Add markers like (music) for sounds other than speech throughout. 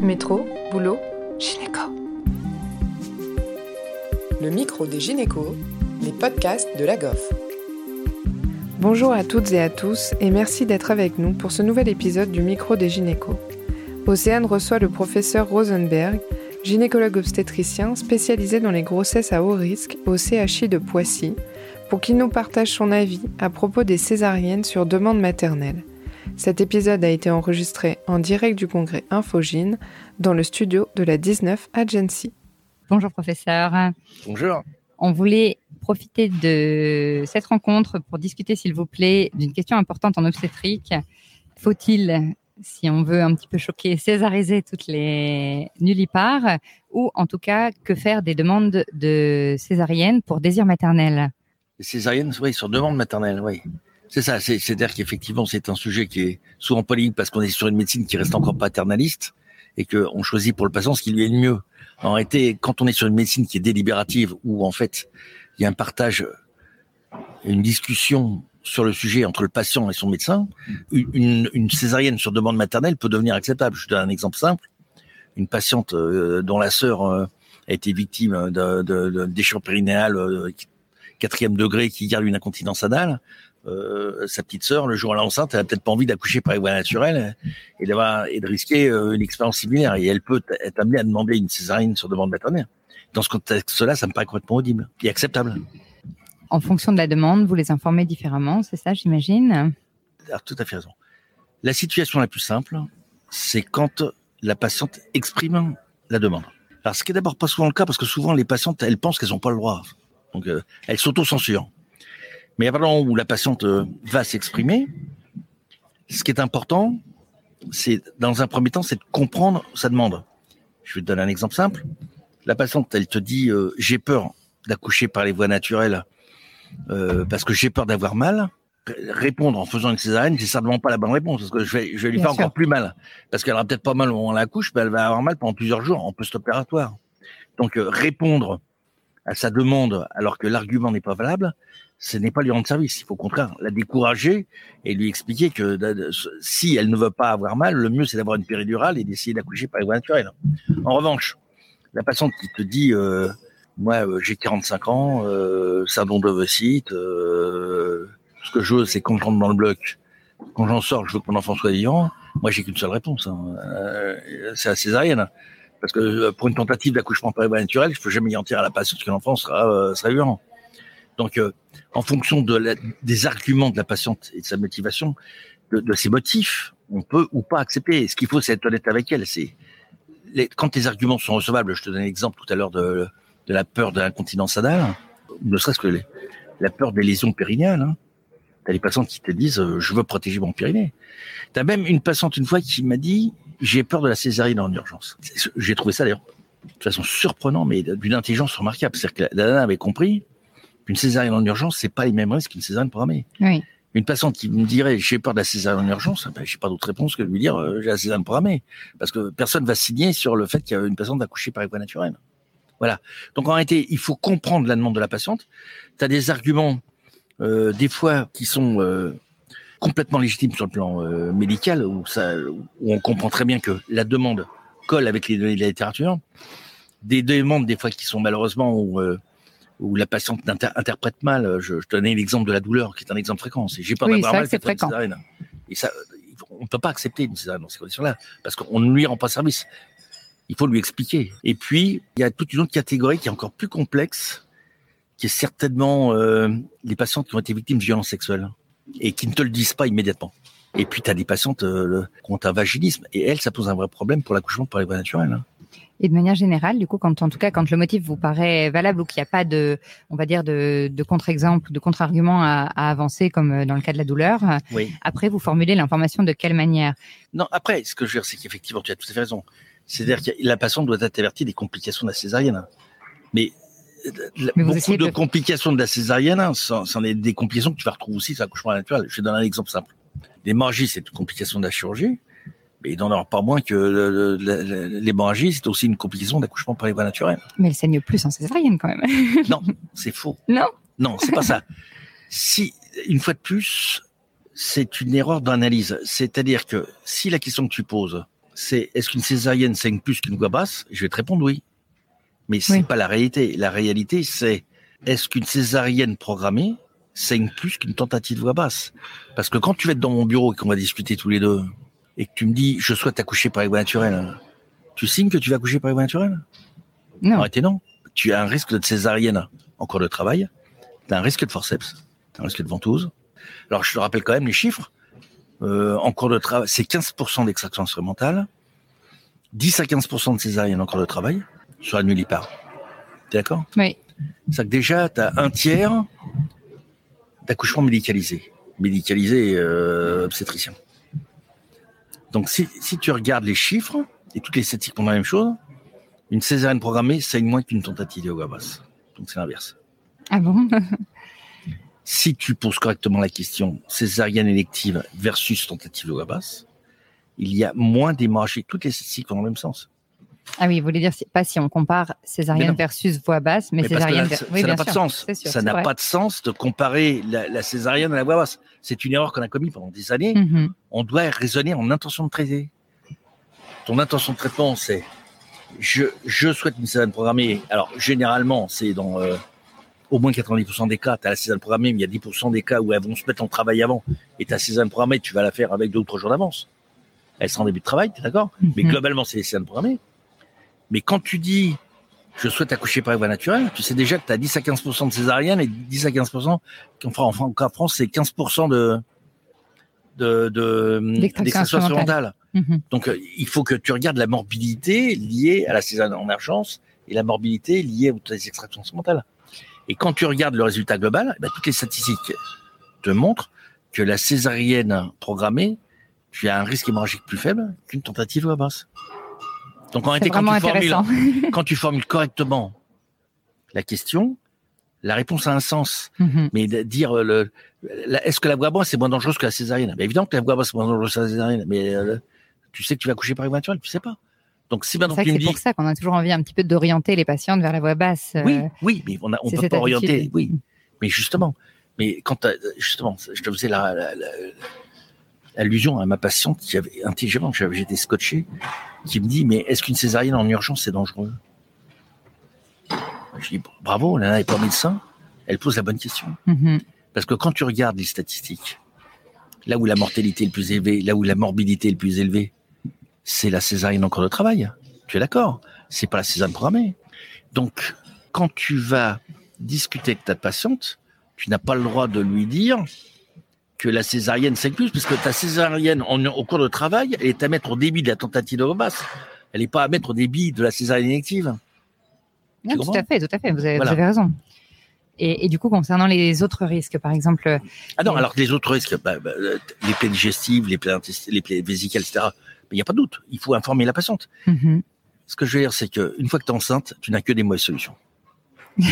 Métro, boulot, gynéco. Le micro des gynécos, les podcasts de la GOF. Bonjour à toutes et à tous et merci d'être avec nous pour ce nouvel épisode du micro des gynécos. Océane reçoit le professeur Rosenberg, gynécologue obstétricien spécialisé dans les grossesses à haut risque au CHI de Poissy, pour qu'il nous partage son avis à propos des césariennes sur demande maternelle. Cet épisode a été enregistré en direct du congrès Infogine dans le studio de la 19 Agency. Bonjour professeur. Bonjour. On voulait profiter de cette rencontre pour discuter, s'il vous plaît, d'une question importante en obstétrique. Faut-il, si on veut un petit peu choquer, césariser toutes les nullipares ou en tout cas, que faire des demandes de césarienne pour désir maternel? Les césariennes, oui, sur demande maternelle, oui. C'est ça, c'est-à-dire qu'effectivement, c'est un sujet qui est souvent polémique parce qu'on est sur une médecine qui reste encore paternaliste et qu'on choisit pour le patient ce qui lui est le mieux. En réalité, quand on est sur une médecine qui est délibérative, où en fait, il y a un partage, une discussion sur le sujet entre le patient et son médecin, une, césarienne sur demande maternelle peut devenir acceptable. Je donne un exemple simple. Une patiente euh, dont la sœur euh, a été victime de déchirure euh, quatrième degré qui garde une incontinence anale, euh, sa petite sœur, le jour où elle est enceinte, elle a peut-être pas envie d'accoucher par les voies naturelles et, d'avoir, et de risquer euh, une expérience similaire. Et elle peut être amenée à demander une césarienne sur demande maternelle. Dans ce contexte-là, ça me paraît complètement audible et acceptable. En fonction de la demande, vous les informez différemment, c'est ça, j'imagine? Alors, tout à fait raison. La situation la plus simple, c'est quand la patiente exprime la demande. Alors, ce qui est d'abord pas souvent le cas, parce que souvent les patientes, elles pensent qu'elles n'ont pas le droit. Donc, euh, elles s'auto-censurent. Mais à partir où la patiente euh, va s'exprimer, ce qui est important, c'est dans un premier temps, c'est de comprendre sa demande. Je vais te donner un exemple simple. La patiente, elle te dit euh, j'ai peur d'accoucher par les voies naturelles euh, parce que j'ai peur d'avoir mal. Répondre en faisant une césarienne, c'est certainement pas la bonne réponse parce que je vais, je vais lui Bien faire sûr. encore plus mal parce qu'elle aura peut-être pas mal au moment où on l'accouche, mais elle va avoir mal pendant plusieurs jours en post-opératoire. Donc euh, répondre à sa demande alors que l'argument n'est pas valable, ce n'est pas lui rendre service. Il faut au contraire la décourager et lui expliquer que si elle ne veut pas avoir mal, le mieux c'est d'avoir une péridurale et d'essayer d'accoucher par les voies naturelles. En revanche, la patiente qui te dit euh, moi euh, j'ai 45 ans, euh, syndrome d'ovocyte, euh, ce que je veux c'est qu'on rentre dans le bloc. Quand j'en sors, je veux que mon enfant soit vivant. Moi j'ai qu'une seule réponse, hein. Euh, c'est la césarienne. Parce que euh, pour une tentative d'accouchement par les voies naturelles, je peux jamais garantir à la patiente que l'enfant sera, euh, sera vivant. Donc, euh, en fonction de la- des arguments de la patiente et de sa motivation, de, de ses motifs, on peut ou pas accepter. Ce qu'il faut, c'est être honnête avec elle. C'est les, quand les arguments sont recevables. Je te donnais l'exemple tout à l'heure de, de la peur de l'incontinence anale, ne serait-ce que les- la peur des lésions périnéales. Hein. T'as des patientes qui te disent euh, je veux protéger mon périnée. T'as même une patiente une fois qui m'a dit j'ai peur de la césarienne en urgence. J'ai trouvé ça d'ailleurs de façon surprenante, mais d'une intelligence remarquable. C'est-à-dire que la nana avait compris qu'une césarienne en urgence, c'est pas les mêmes risques qu'une césarienne programmée. Oui. Une patiente qui me dirait j'ai peur de la césarienne en urgence, ben, j'ai pas d'autre réponse que de lui dire euh, j'ai la césarienne programmée, parce que personne va signer sur le fait qu'il y a une patiente accouchée par voie naturelle. Voilà. Donc en réalité, il faut comprendre la demande de la patiente. Tu as des arguments euh, des fois qui sont euh, complètement légitimes sur le plan euh, médical, où, ça, où on comprend très bien que la demande colle avec les données de la littérature. Des demandes des fois qui sont malheureusement où, euh, où la patiente inter- interprète mal. Je, je donnais l'exemple de la douleur, qui est un exemple fréquent. J'ai peur Oui, d'avoir mal, c'est. Et ça, on ne peut pas accepter une césarienne dans ces conditions-là, parce qu'on ne lui rend pas service. Il faut lui expliquer. Et puis, il y a toute une autre catégorie qui est encore plus complexe, qui est certainement euh, les patientes qui ont été victimes de violences sexuelles et qui ne te le disent pas immédiatement. Et puis, tu as des patientes euh, qui ont un vaginisme, et elles, ça pose un vrai problème pour l'accouchement par les voies naturelles. hein. Et de manière générale, du coup, quand en tout cas, quand le motif vous paraît valable ou qu'il n'y a pas de, on va dire, de, contre-exemple, de contre-argument à, à avancer, comme euh, dans le cas de la douleur, Oui. après, vous formulez l'information de quelle manière? Non, après, ce que je veux dire, c'est qu'effectivement, tu as tout à fait raison. C'est-à-dire que la patiente doit être avertie des complications de la césarienne. Mais, beaucoup de, complications de la césarienne, hein, c'en est des complications que tu vas retrouver aussi sur l'accouchement naturel. Je vais donner un exemple simple. L'hémorragie, c'est une complication de la chirurgie, mais il n'en aura pas moins que l'hémorragie, c'est aussi une complication d'accouchement par les voies naturelles. Mais elle saigne plus en césarienne quand même. (laughs) Non, c'est faux. non? Non, c'est pas ça. Si, une fois de plus, c'est une erreur d'analyse. C'est-à-dire que si la question que tu poses, c'est est-ce qu'une césarienne saigne plus qu'une voix basse Je vais te répondre oui. Mais c'est pas la réalité. La réalité, c'est est-ce qu'une césarienne programmée saigne plus qu'une tentative de voix basse? Parce que quand tu vas être dans mon bureau et qu'on va discuter tous les deux, et que tu me dis je souhaite accoucher par voie naturelle, tu signes que tu vas accoucher par voie naturelle Non. Arrêtez, non. Tu as un risque de césarienne en cours de travail, tu as un risque de forceps, tu as un risque de ventouse. Alors je te rappelle quand même les chiffres. Euh, en cours de travail, c'est 15% d'extraction instrumentale, 10 à 15% de césarienne en cours de travail sur la nullipare. T'es d'accord? Oui. C'est que déjà, tu as un tiers d'accouchement médicalisé. Médicalisé euh, obstétricien. Donc si, si tu regardes les chiffres, et toutes les statistiques font la même chose, une césarienne programmée saigne moins qu'une tentative de yoga basse. Donc c'est l'inverse. Ah bon? (laughs) Si tu poses correctement la question césarienne élective versus tentative de yoga basse, il y a moins d'hémorragie. Toutes les statistiques vont dans le même sens. Ah oui, vous voulez dire pas si on compare césarienne versus voix basse, mais, Mais parce que césarienne. là, ver- ça n'a pas de sens. sûr, ça n'a pas de sens de comparer la, la césarienne à la voix basse. C'est une erreur qu'on a commise pendant des années. Mhm. On doit raisonner en intention de traiter. Ton intention de traitement, c'est je, je souhaite une césarienne programmée. Alors, généralement, c'est dans euh, au moins 90% des cas, tu as la césarienne programmée, mais il y a 10% des cas où elles vont se mettre en travail avant. Et ta césarienne programmée, tu vas la faire avec deux ou trois jours d'avance. Elle sera en début de travail, tu es d'accord? Mais Mhm. globalement, c'est les césariennes programmées. Mais quand tu dis je souhaite accoucher par voie naturelle, tu sais déjà que tu as 10 à 15% de césarienne et 10 à 15%, enfin, en Fran- en France, c'est 15% de, de, de, D'extraction. Mhm. Donc, euh, il faut que tu regardes la morbidité liée à la césarienne en urgence et la morbidité liée aux extractions instrumentales. Et quand tu regardes le résultat global, eh ben, toutes les statistiques te montrent que la césarienne programmée, tu as un risque hémorragique plus faible qu'une tentative à basse. Donc, en C'est réalité, quand tu, formules, (laughs) quand tu formules correctement la question, la réponse a un sens. Mhm. Mais dire, euh, le, est-ce que la voix basse c'est moins dangereuse que la césarienne? Ben Évidemment que la voix basse c'est moins dangereuse que la césarienne, mais euh, tu sais que tu vas coucher par voie naturelle, tu sais pas. Donc si C'est maintenant tu me c'est dis, pour ça qu'on a toujours envie un petit peu d'orienter les patientes vers la voix basse. euh, oui, oui, mais on, a, on c'est peut pas orienter, oui, mais justement, mais quand justement, je te faisais la, la- la- allusion à ma patiente qui avait intelligemment, j'avais- j'étais scotché, qui me dit, mais est-ce qu'une césarienne en urgence c'est dangereux? Je dis bravo, Lana n'est pas médecin, elle pose la bonne question. mhm. Parce que quand tu regardes les statistiques, là où la mortalité est le plus élevée, là où la morbidité est le plus élevée, c'est la césarienne en cours de travail. Tu es d'accord? C'est pas la césarienne programmée. Donc, quand tu vas discuter avec ta patiente, tu n'as pas le droit de lui dire que la césarienne c'est plus, puisque ta césarienne en, au cours de travail, elle est à mettre au débit de la tentative de basse. Elle n'est pas à mettre au débit de la césarienne. Non, tout à fait, tout à fait. Vous avez, Voilà. vous avez raison. Et, et du coup, concernant les autres risques, par exemple, Ah non, Oui. alors que les autres risques, bah, bah, euh, les plaies digestives, les plaies, les plaies vésicales, etc., il n'y a pas de doute. Il faut informer la patiente. mhm. Ce que je veux dire, c'est qu'une fois que tu es enceinte, tu n'as que des mauvaises solutions. (laughs)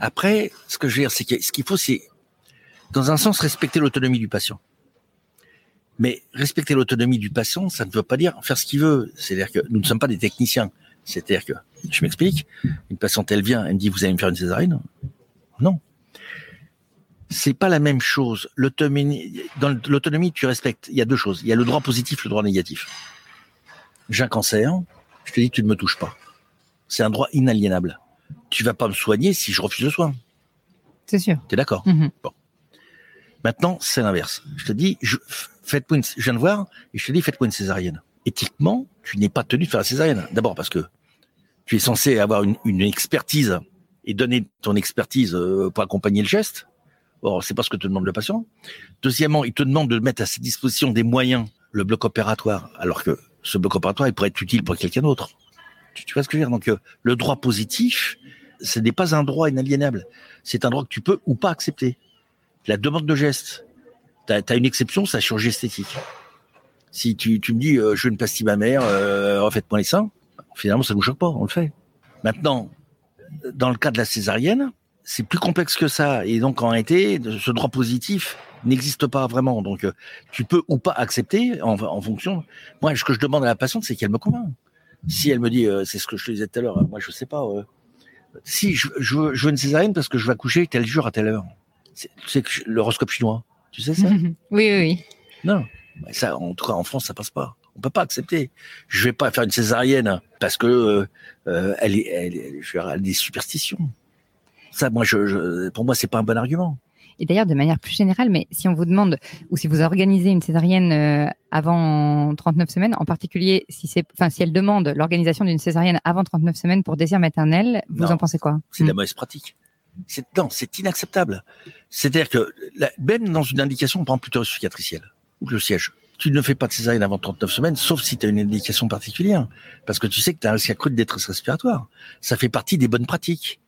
Après, ce que je veux dire, c'est que ce qu'il faut, c'est, dans un sens, respecter l'autonomie du patient. Mais respecter l'autonomie du patient, ça ne veut pas dire faire ce qu'il veut. C'est-à-dire que nous ne sommes pas des techniciens. C'est-à-dire que, je m'explique, une patiente, elle vient, elle me dit, vous allez me faire une césarienne Non. C'est pas la même chose. Dans l'autonomie, tu respectes. Il y a deux choses. Il y a le droit positif, le droit négatif. J'ai un cancer, je te dis, tu ne me touches pas. C'est un droit inaliénable. Tu vas pas me soigner si je refuse le soin. c'est sûr. T'es d'accord? Mhm. Maintenant, c'est l'inverse. Je te dis, je, faites-moi une, je viens de voir, et je te dis, faites-moi une césarienne. Éthiquement, tu n'es pas tenu de faire la césarienne. D'abord parce que tu es censé avoir une, une expertise et donner ton expertise euh, pour accompagner le geste. Or, c'est pas ce que te demande le patient. Deuxièmement, il te demande de mettre à ses dispositions des moyens, le bloc opératoire, alors que ce bloc opératoire, il pourrait être utile pour quelqu'un d'autre. Tu, tu vois ce que je veux dire? Donc, euh, le droit positif, ce n'est pas un droit inaliénable. C'est un droit que tu peux ou pas accepter. La demande de geste, tu as, une exception, la chirurgie esthétique. Si tu, me dis, euh, je une pastille mammaire, euh, refaites-moi les seins, finalement, ça ne nous choque pas, on le fait. Maintenant, dans le cas de la césarienne, c'est plus complexe que ça. Et donc, en réalité, ce droit positif n'existe pas vraiment. Donc, euh, tu peux ou pas accepter en, fonction. Moi, ce que je demande à la patiente, c'est qu'elle me convainc. Si elle me dit, euh, c'est ce que je te disais tout à l'heure, moi, je sais pas. Si je, je, veux, je veux une césarienne parce que je vais accoucher tel jour à telle heure. C'est l'horoscope chinois. Tu sais ça? (laughs) Oui, oui, oui. Non. Ça, en tout cas, en France, ça passe pas. On peut pas accepter. Je vais pas faire une césarienne parce que euh, elle est, elle, je vais des superstitions. Ça, moi, je, je pour moi, c'est pas un bon argument. Et d'ailleurs, de manière plus générale, mais si on vous demande ou si vous organisez une césarienne euh, avant 39 semaines, en particulier si c'est, enfin, si elle demande l'organisation d'une césarienne avant 39 semaines pour désir maternel, vous en pensez quoi? C'est de la hmm. mauvaise pratique. C'est non, c'est inacceptable. C'est-à-dire que même dans une indication, par exemple, plutôt psychiatricielle ou le siège, tu ne fais pas de césarienne avant 39 semaines, sauf si tu as une indication particulière, parce que tu sais que tu as un risque accru de détresse respiratoire. Ça fait partie des bonnes pratiques.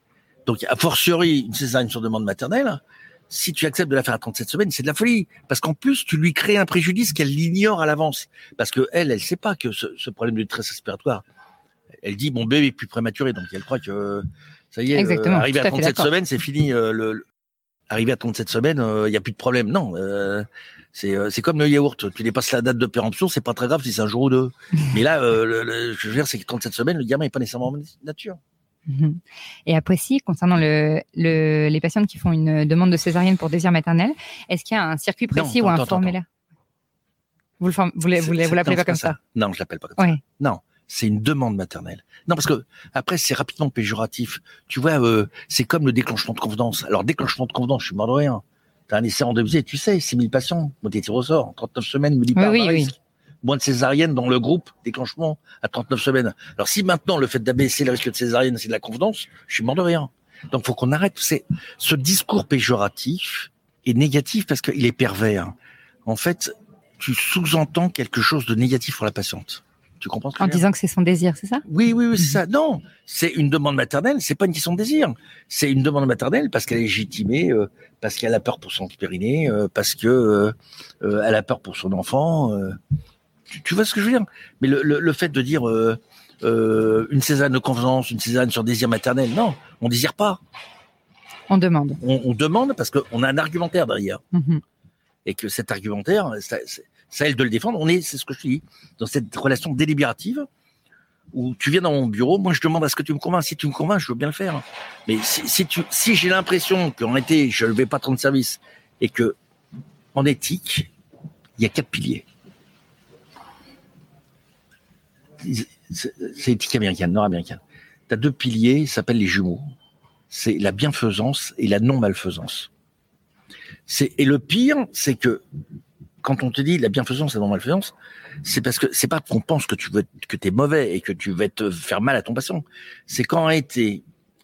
Donc, a fortiori, une césarienne sur demande maternelle, si tu acceptes de la faire à 37 semaines, c'est de la folie. Parce qu'en plus, tu lui crées un préjudice qu'elle l'ignore à l'avance. Parce que elle, elle sait pas que ce, ce problème de détresse respiratoire, elle dit, mon bébé est plus prématuré, donc elle croit que ça y est, euh, arrivé à 37 semaines, c'est fini. Euh, le, arrivé à 37 semaines, il euh, n'y a plus de problème. Non, c'est c'est comme le yaourt. Tu dépasses la date de péremption, c'est pas très grave si c'est un jour ou deux. (laughs) Mais là, le, je veux dire, c'est que 37 semaines, le gamin n'est pas nécessairement nature. Et après, si, concernant le, les patientes qui font une demande de césarienne pour désir maternel, est-ce qu'il y a un circuit précis ou un formulaire? Vous ne vous, l'appelez pas comme ça, Non, je l'appelle pas comme ça. Non, c'est une demande maternelle. Non, parce que après, c'est rapidement péjoratif. Tu vois, euh, c'est comme le déclenchement de convenance. Alors, déclenchement de convenance, je suis mort de rien. T'as un essai en deux tu sais, 6000 patients, ont été au sort, 39 semaines, me dit pas. Oui, oui, moins de césarienne dans le groupe, déclenchement à 39 semaines. Alors si maintenant le fait d'abaisser le risque de césarienne, c'est de la convenance, je suis mort de rien. Donc faut qu'on arrête. C'est ce discours péjoratif est négatif parce qu'il est pervers. En fait, tu sous-entends quelque chose de négatif pour la patiente. Tu comprends En disant que c'est son désir, c'est ça? Oui, oui, oui, c'est ça. (laughs) Non, c'est une demande maternelle. C'est pas une question de désir. C'est une demande maternelle parce qu'elle est légitimée, euh, parce qu'elle a peur pour son périnée, euh, parce que euh, elle a peur pour son enfant. Tu, vois ce que je veux dire? Mais le, le, fait de dire euh, euh, une césarienne de convenance, une césarienne sur désir maternel, non, on désire pas. On demande. On, demande parce qu'on a un argumentaire derrière. Mhm. Et que cet argumentaire, ça, ça aide de le défendre. On est, c'est ce que je dis, dans cette relation délibérative où tu viens dans mon bureau, moi je demande à ce que tu me convaincs. Si tu me convaincs, je veux bien le faire. Mais si, si, tu, si j'ai l'impression qu'en été, je ne vais pas de service et que en éthique, il y a quatre piliers c'est éthique américaine, nord-américaine. Tu as deux piliers, s'appellent les jumeaux. C'est la bienfaisance et la non-malfaisance. Et le pire, c'est que quand on te dit la bienfaisance et la non-malfaisance, c'est parce que c'est pas qu'on pense que tu veux que es mauvais et que tu vas te faire mal à ton patient. C'est qu'en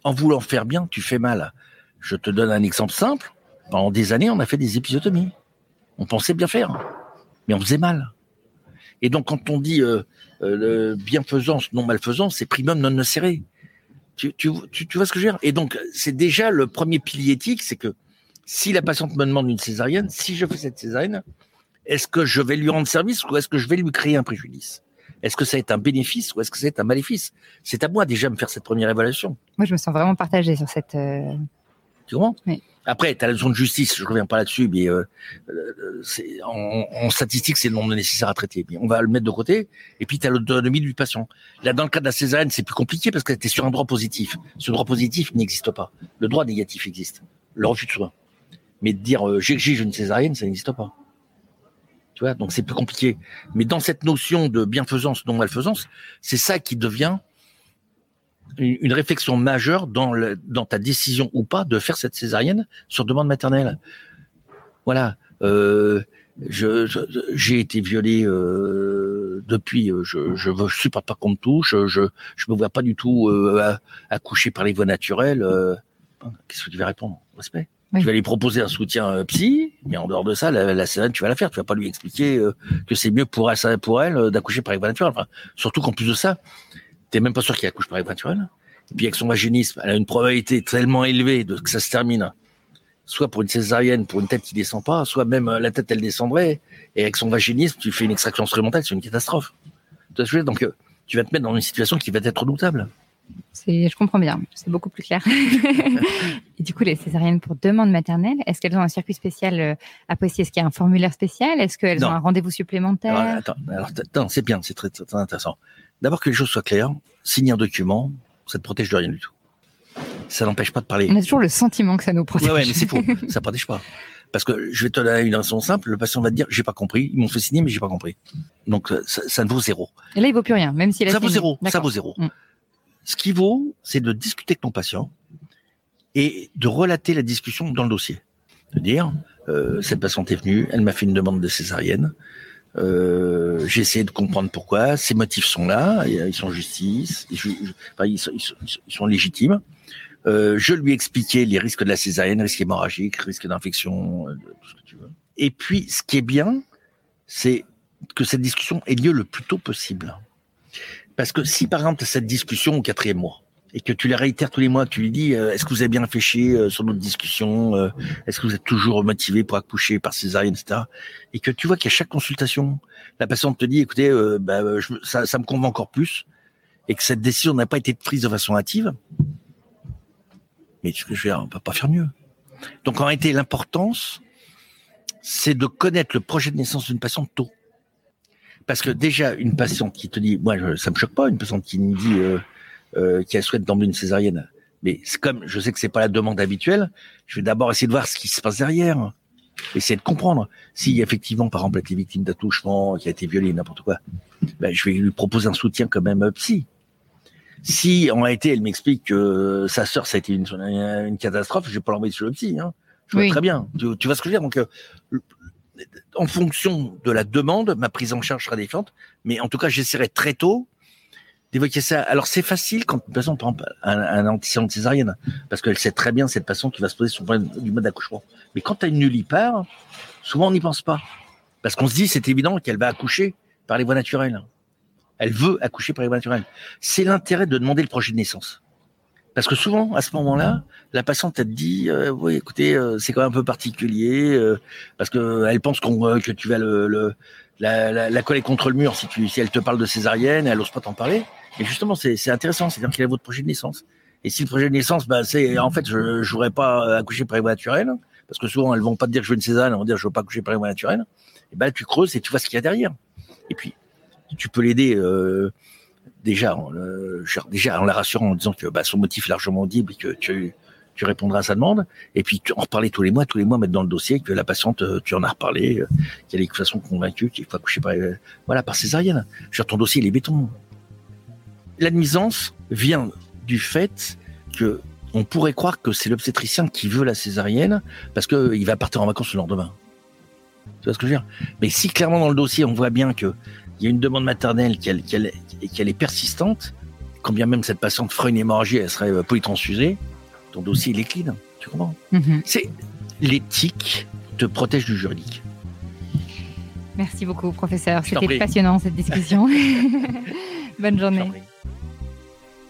en voulant faire bien, tu fais mal. Je te donne un exemple simple. Pendant des années, on a fait des épisiotomies. On pensait bien faire, mais on faisait mal. Et donc, quand on dit euh, euh, bienfaisance, non malfaisance, c'est primum non nocere. Tu, tu, vois ce que je veux dire? Et donc, c'est déjà le premier pilier éthique, c'est que si la patiente me demande une césarienne, si je fais cette césarienne, est-ce que je vais lui rendre service ou est-ce que je vais lui créer un préjudice? Est-ce que ça être un bénéfice ou est-ce que être un maléfice? C'est à moi déjà de me faire cette première évaluation. Moi, je me sens vraiment partagée sur cette. Euh, tu comprends oui. Après, tu as la zone de justice, je reviens pas là-dessus, mais euh, euh en, en, statistique, c'est le nombre nécessaire à traiter. Mais on va le mettre de côté. Et puis, tu as l'autonomie du patient. Là, dans le cas de la césarienne, c'est plus compliqué parce que tu es sur un droit positif. Ce droit positif n'existe pas. Le droit négatif existe. Le refus de soins. Mais de dire euh, j'exige une césarienne, ça n'existe pas. Tu vois, donc c'est plus compliqué. Mais dans cette notion de bienfaisance, non-malfaisance, c'est ça qui devient une réflexion majeure dans, le, dans ta décision ou pas de faire cette césarienne sur demande maternelle. Voilà. Euh, je, j'ai été violé euh, depuis. Euh, je, je, je supporte pas qu'on me touche. Je, je me vois pas du tout euh, accoucher par les voies naturelles. Euh, qu'est-ce que tu vas répondre? Respect. Tu vas lui proposer un soutien euh, psy, mais en dehors de ça, la, la césarienne, tu vas la faire. Tu vas pas lui expliquer que c'est mieux pour elle, pour elle d'accoucher par les voies naturelles. Enfin, surtout qu'en plus de ça, t'es même pas sûr qu'il accouche par les naturelle. Et puis avec son vaginisme, elle a une probabilité tellement élevée de que ça se termine, soit pour une césarienne, pour une tête qui descend pas, soit même euh, la tête elle descendrait, et avec son vaginisme, tu fais une extraction instrumentale, c'est une catastrophe. Donc euh, tu vas te mettre dans une situation qui va être redoutable. Je comprends bien, c'est beaucoup plus clair. (laughs) et du coup, les césariennes pour demande maternelle, est-ce qu'elles ont un circuit spécial euh, à possible Est-ce qu'il y a un formulaire spécial? Est-ce qu'elles ont un rendez-vous supplémentaire? Attends, attends c'est bien, c'est très, très, intéressant. D'abord que les choses soient claires, signer un document, ça te protège de rien du tout. Ça n'empêche pas de parler. On a toujours le sentiment que ça nous protège. Ouais, ouais mais c'est faux. ça protège pas. Parce que je vais te donner une raison simple, le patient va te dire, j'ai pas compris, ils m'ont fait signer, mais j'ai pas compris. Donc, ça, ne vaut zéro. Et là, il vaut plus rien, même si Ça vaut zéro, ça vaut zéro. Mm. Ce qui vaut, c'est de discuter avec ton patient et de relater la discussion dans le dossier. De dire, euh, cette patiente est venue, elle m'a fait une demande de césarienne, euh, j'ai de comprendre pourquoi. Ces motifs sont là, ils sont justice, ils, sont, légitimes. Euh, je lui ai expliqué les risques de la césarienne, risques hémorragiques, risques d'infection, euh, tout ce que tu veux. Et puis, ce qui est bien, c'est que cette discussion ait lieu le plus tôt possible. Parce que si, par exemple, cette discussion au quatrième mois, et que tu la réitères tous les mois, tu lui dis euh, est-ce que vous avez bien réfléchi euh, sur notre discussion, euh, est-ce que vous êtes toujours motivé pour accoucher par césarienne, etc. Et que tu vois qu'à chaque consultation, la patiente te dit écoutez, bah, ça, ça, me convainc encore plus, et que cette décision n'a pas été prise de façon hâtive. Mais ce que je veux dire, on peut pas faire mieux. Donc en réalité, l'importance, c'est de connaître le projet de naissance d'une patiente tôt. Parce que déjà, une patiente qui te dit, moi, ça me choque pas, une patiente qui me dit, euh, qui souhaite d'emmener une césarienne. Mais comme je sais que c'est pas la demande habituelle, je vais d'abord essayer de voir ce qui se passe derrière, essayer de comprendre. Si effectivement, par exemple, elle été victime d'attouchement, qui a été violée, n'importe quoi, ben, je vais lui proposer un soutien quand même psy. Si en réalité elle m'explique que sa sœur ça a été une, une catastrophe, je vais pas l'envoyer sur le psy. Hein. Je vois très bien. Tu, tu, vois ce que je veux dire? Donc, euh, en fonction de la demande, ma prise en charge sera différente. Mais en tout cas, j'essaierai très tôt d'évoquer ça. Alors c'est facile quand une personne prend un, un césarienne, parce qu'elle sait très bien cette patiente qui va se poser son problème du mode d'accouchement. Mais quand as une nullipare, souvent on n'y pense pas, parce qu'on se dit c'est évident qu'elle va accoucher par les voies naturelles. Elle veut accoucher par les voies naturelles. C'est l'intérêt de demander le projet de naissance. Parce que souvent, à ce moment-là, la patiente elle te dit, euh, oui, écoutez, euh, c'est quand même un peu particulier, euh, parce que elle pense qu'on, que tu vas le, le la, la, la, coller contre le mur si, tu, si elle te parle de césarienne, elle n'ose pas t'en parler. Et justement, c'est intéressant, c'est-à-dire qu'il a votre projet de naissance. Et si le projet de naissance, bah, c'est en fait, je ne voudrais pas voies naturelles, parce que souvent elles vont pas te dire que je veux une césarienne, elles vont dire je veux pas accoucher naturelles. Et ben tu creuses et tu vois ce qu'il y a derrière. Et puis tu peux l'aider euh, déjà, en, euh, déjà en la rassurant en disant que bah, son motif est largement audible et que tu, répondras à sa demande. Et puis tu en reparler tous les mois, tous les mois mettre dans le dossier que la patiente, euh, tu en as reparlé, qu'elle est de toute façon convaincue qu'il faut accoucher par, voilà, par césarienne. Sur ton dossier, il est béton l'admisance vient du fait que on pourrait croire que c'est l'obstétricien qui veut la césarienne parce qu'il va partir en vacances le lendemain. Tu vois ce que je veux dire? Mais si clairement dans le dossier on voit bien qu'il y a une demande maternelle qui est persistante, quand bien même cette patiente ferait une hémorragie, elle serait euh, polytransfusée, ton dossier il est clean. Tu comprends? Mm-hmm. C'est l'éthique te protège du juridique. Merci beaucoup, professeur. C'était passionnant cette discussion. (laughs) Bonne journée.